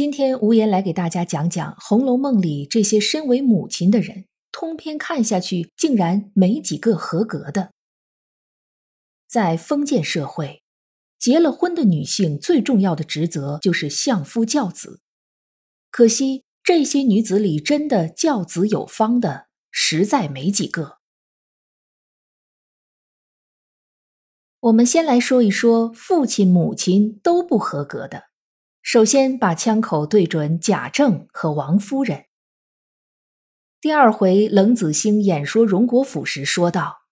今天无言来给大家讲讲《红楼梦》里这些身为母亲的人，通篇看下去竟然没几个合格的。在封建社会，结了婚的女性最重要的职责就是相夫教子，可惜。这些女子里，真的教子有方的，实在没几个。我们先来说一说父亲、母亲都不合格的。首先，把枪口对准贾政和王夫人。第二回，冷子兴演说荣国府时说道：“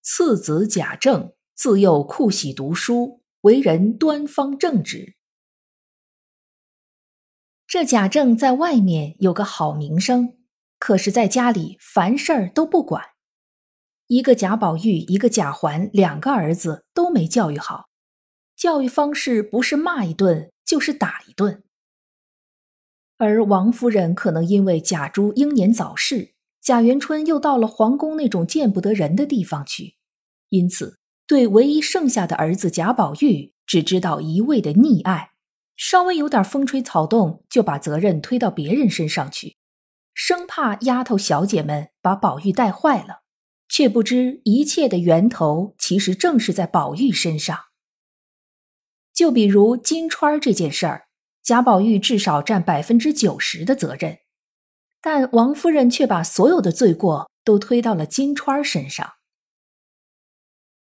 次子贾政，自幼酷喜读书，为人端方正直。”这贾政在外面有个好名声，可是在家里凡事儿都不管。一个贾宝玉，一个贾环，两个儿子都没教育好，教育方式不是骂一顿就是打一顿。而王夫人可能因为贾珠英年早逝，贾元春又到了皇宫那种见不得人的地方去，因此对唯一剩下的儿子贾宝玉只知道一味的溺爱。稍微有点风吹草动，就把责任推到别人身上去，生怕丫头小姐们把宝玉带坏了，却不知一切的源头其实正是在宝玉身上。就比如金钏这件事儿，贾宝玉至少占百分之九十的责任，但王夫人却把所有的罪过都推到了金钏身上。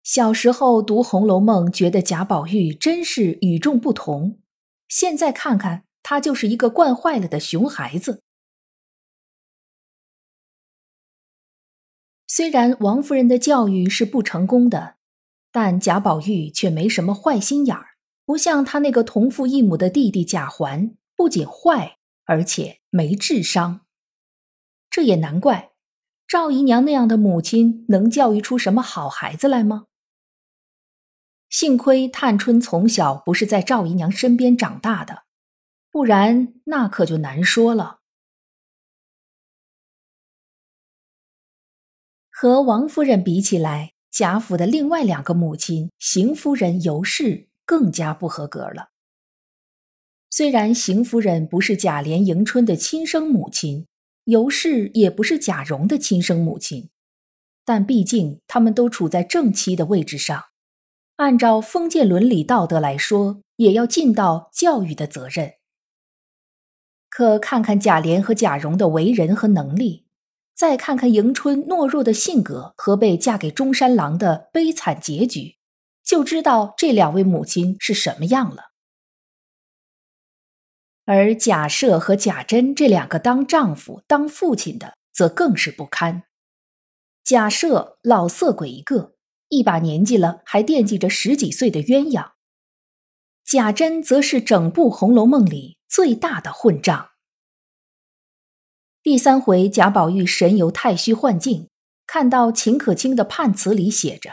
小时候读《红楼梦》，觉得贾宝玉真是与众不同。现在看看，他就是一个惯坏了的熊孩子。虽然王夫人的教育是不成功的，但贾宝玉却没什么坏心眼儿，不像他那个同父异母的弟弟贾环，不仅坏，而且没智商。这也难怪，赵姨娘那样的母亲能教育出什么好孩子来吗？幸亏探春从小不是在赵姨娘身边长大的，不然那可就难说了。和王夫人比起来，贾府的另外两个母亲邢夫人、尤氏更加不合格了。虽然邢夫人不是贾琏、迎春的亲生母亲，尤氏也不是贾蓉的亲生母亲，但毕竟他们都处在正妻的位置上。按照封建伦理道德来说，也要尽到教育的责任。可看看贾琏和贾蓉的为人和能力，再看看迎春懦弱的性格和被嫁给中山狼的悲惨结局，就知道这两位母亲是什么样了。而贾赦和贾珍这两个当丈夫、当父亲的，则更是不堪。贾赦老色鬼一个。一把年纪了，还惦记着十几岁的鸳鸯。贾珍则是整部《红楼梦》里最大的混账。第三回，贾宝玉神游太虚幻境，看到秦可卿的判词里写着：“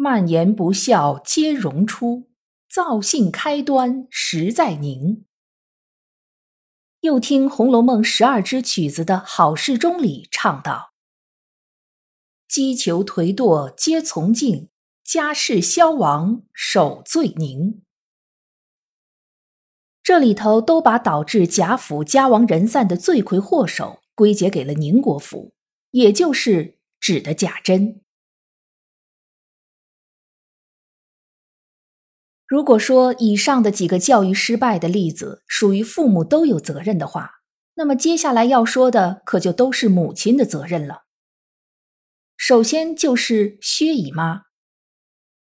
蔓延不孝皆荣出，造性开端实在宁。”又听《红楼梦》十二支曲子的好事中里唱道。击球颓堕皆从敬，家世消亡守罪宁。这里头都把导致贾府家亡人散的罪魁祸首归结给了宁国府，也就是指的贾珍。如果说以上的几个教育失败的例子属于父母都有责任的话，那么接下来要说的可就都是母亲的责任了。首先就是薛姨妈。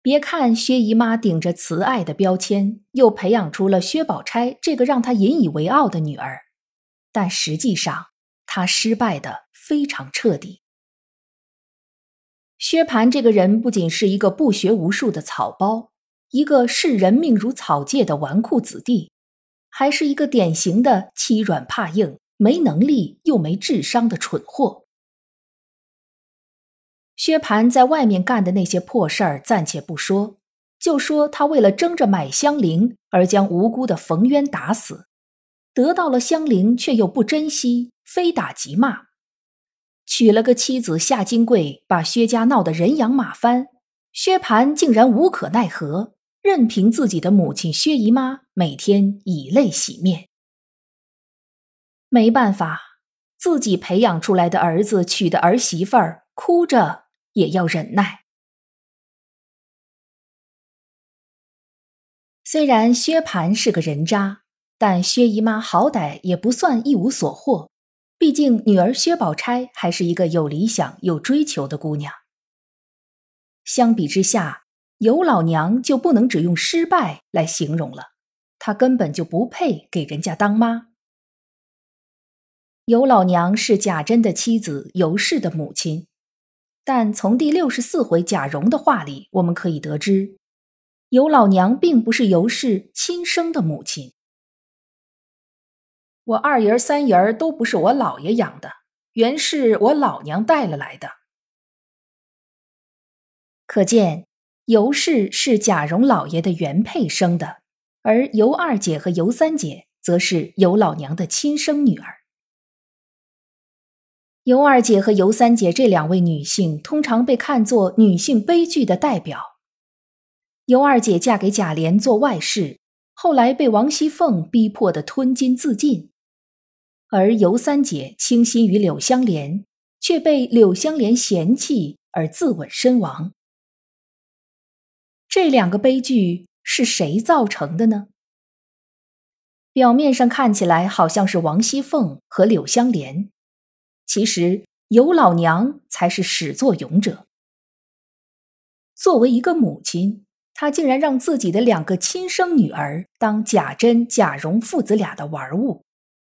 别看薛姨妈顶着慈爱的标签，又培养出了薛宝钗这个让她引以为傲的女儿，但实际上她失败的非常彻底。薛蟠这个人不仅是一个不学无术的草包，一个视人命如草芥的纨绔子弟，还是一个典型的欺软怕硬、没能力又没智商的蠢货。薛蟠在外面干的那些破事儿暂且不说，就说他为了争着买香菱而将无辜的冯渊打死，得到了香菱却又不珍惜，非打即骂，娶了个妻子夏金桂，把薛家闹得人仰马翻，薛蟠竟然无可奈何，任凭自己的母亲薛姨妈每天以泪洗面。没办法，自己培养出来的儿子娶的儿媳妇儿，哭着。也要忍耐。虽然薛蟠是个人渣，但薛姨妈好歹也不算一无所获。毕竟女儿薛宝钗还是一个有理想、有追求的姑娘。相比之下，尤老娘就不能只用失败来形容了，她根本就不配给人家当妈。尤老娘是贾珍的妻子尤氏的母亲。但从第六十四回贾蓉的话里，我们可以得知，尤老娘并不是尤氏亲生的母亲。我二爷三爷都不是我姥爷养的，原是我老娘带了来的。可见尤氏是贾蓉老爷的原配生的，而尤二姐和尤三姐则是尤老娘的亲生女儿。尤二姐和尤三姐这两位女性，通常被看作女性悲剧的代表。尤二姐嫁给贾琏做外室，后来被王熙凤逼迫的吞金自尽；而尤三姐倾心于柳香莲，却被柳香莲嫌弃而自刎身亡。这两个悲剧是谁造成的呢？表面上看起来好像是王熙凤和柳香莲。其实尤老娘才是始作俑者。作为一个母亲，她竟然让自己的两个亲生女儿当贾珍、贾蓉父子俩的玩物，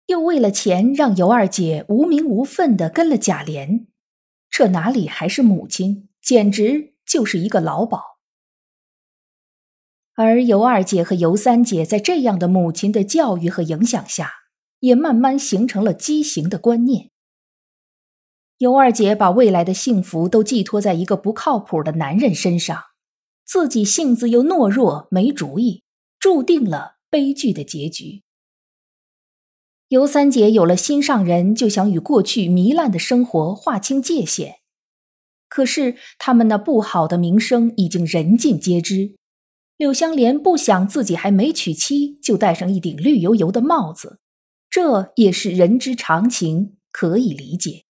又为了钱让尤二姐无名无分的跟了贾琏，这哪里还是母亲，简直就是一个老鸨。而尤二姐和尤三姐在这样的母亲的教育和影响下，也慢慢形成了畸形的观念。尤二姐把未来的幸福都寄托在一个不靠谱的男人身上，自己性子又懦弱没主意，注定了悲剧的结局。尤三姐有了心上人，就想与过去糜烂的生活划清界限。可是他们那不好的名声已经人尽皆知，柳香莲不想自己还没娶妻就戴上一顶绿油油的帽子，这也是人之常情，可以理解。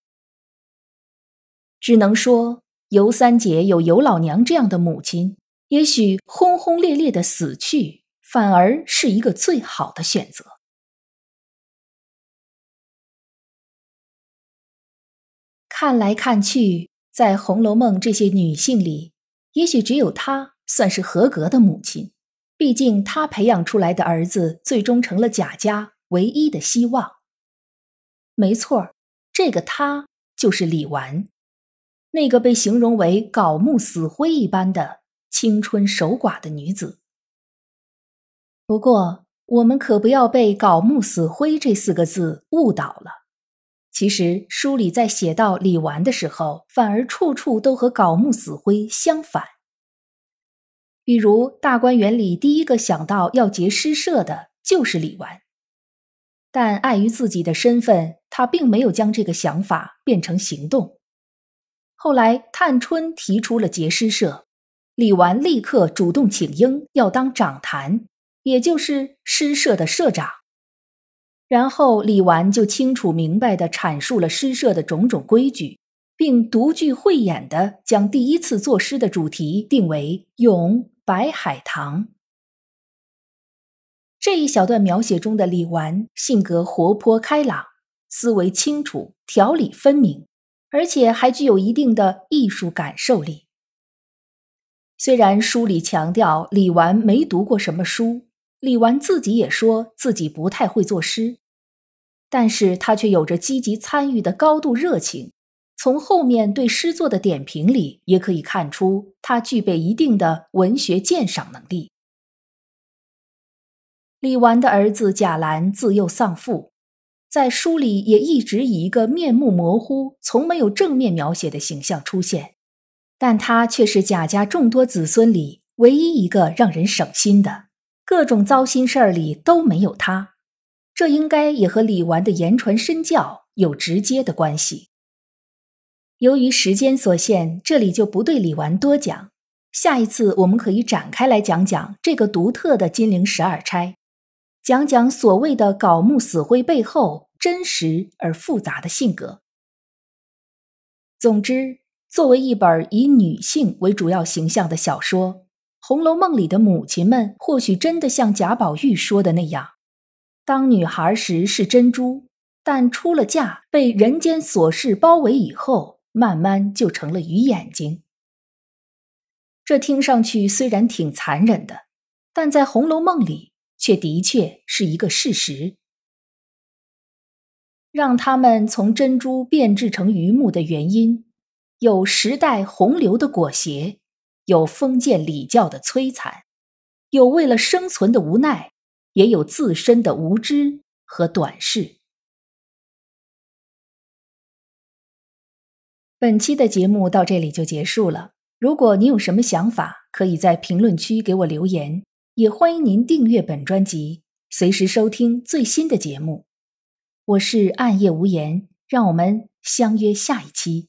只能说，尤三姐有尤老娘这样的母亲，也许轰轰烈烈的死去，反而是一个最好的选择。看来看去，在《红楼梦》这些女性里，也许只有她算是合格的母亲。毕竟，她培养出来的儿子，最终成了贾家唯一的希望。没错，这个她就是李纨。那个被形容为槁木死灰一般的青春守寡的女子。不过，我们可不要被“槁木死灰”这四个字误导了。其实，书里在写到李纨的时候，反而处处都和“槁木死灰”相反。比如，大观园里第一个想到要结诗社的就是李纨，但碍于自己的身份，他并没有将这个想法变成行动。后来，探春提出了结诗社，李纨立刻主动请缨，要当掌坛，也就是诗社的社长。然后，李纨就清楚明白地阐述了诗社的种种规矩，并独具慧眼地将第一次作诗的主题定为《咏白海棠》。这一小段描写中的李纨，性格活泼开朗，思维清楚，条理分明。而且还具有一定的艺术感受力。虽然书里强调李纨没读过什么书，李纨自己也说自己不太会作诗，但是他却有着积极参与的高度热情，从后面对诗作的点评里，也可以看出他具备一定的文学鉴赏能力。李纨的儿子贾兰自幼丧父，在书里也一直以一个面目模糊、从没有正面描写的形象出现，但他却是贾家众多子孙里唯一一个让人省心的，各种糟心事儿里都没有他。这应该也和李纨的言传身教有直接的关系。由于时间所限，这里就不对李纨多讲。下一次我们可以展开来讲讲这个独特的金陵十二钗。讲讲所谓的槁木死灰背后真实而复杂的性格。总之，作为一本以女性为主要形象的小说，《红楼梦》里的母亲们或许真的像贾宝玉说的那样，当女孩时是珍珠，但出了嫁，被人间琐事包围以后，慢慢就成了鱼眼睛。这听上去虽然挺残忍的，但在《红楼梦》里。却的确是一个事实。让他们从珍珠变质成榆木的原因，有时代洪流的裹挟，有封建礼教的摧残，有为了生存的无奈，也有自身的无知和短视。本期的节目到这里就结束了。如果你有什么想法，可以在评论区给我留言。也欢迎您订阅本专辑，随时收听最新的节目。我是暗夜无言，让我们相约下一期。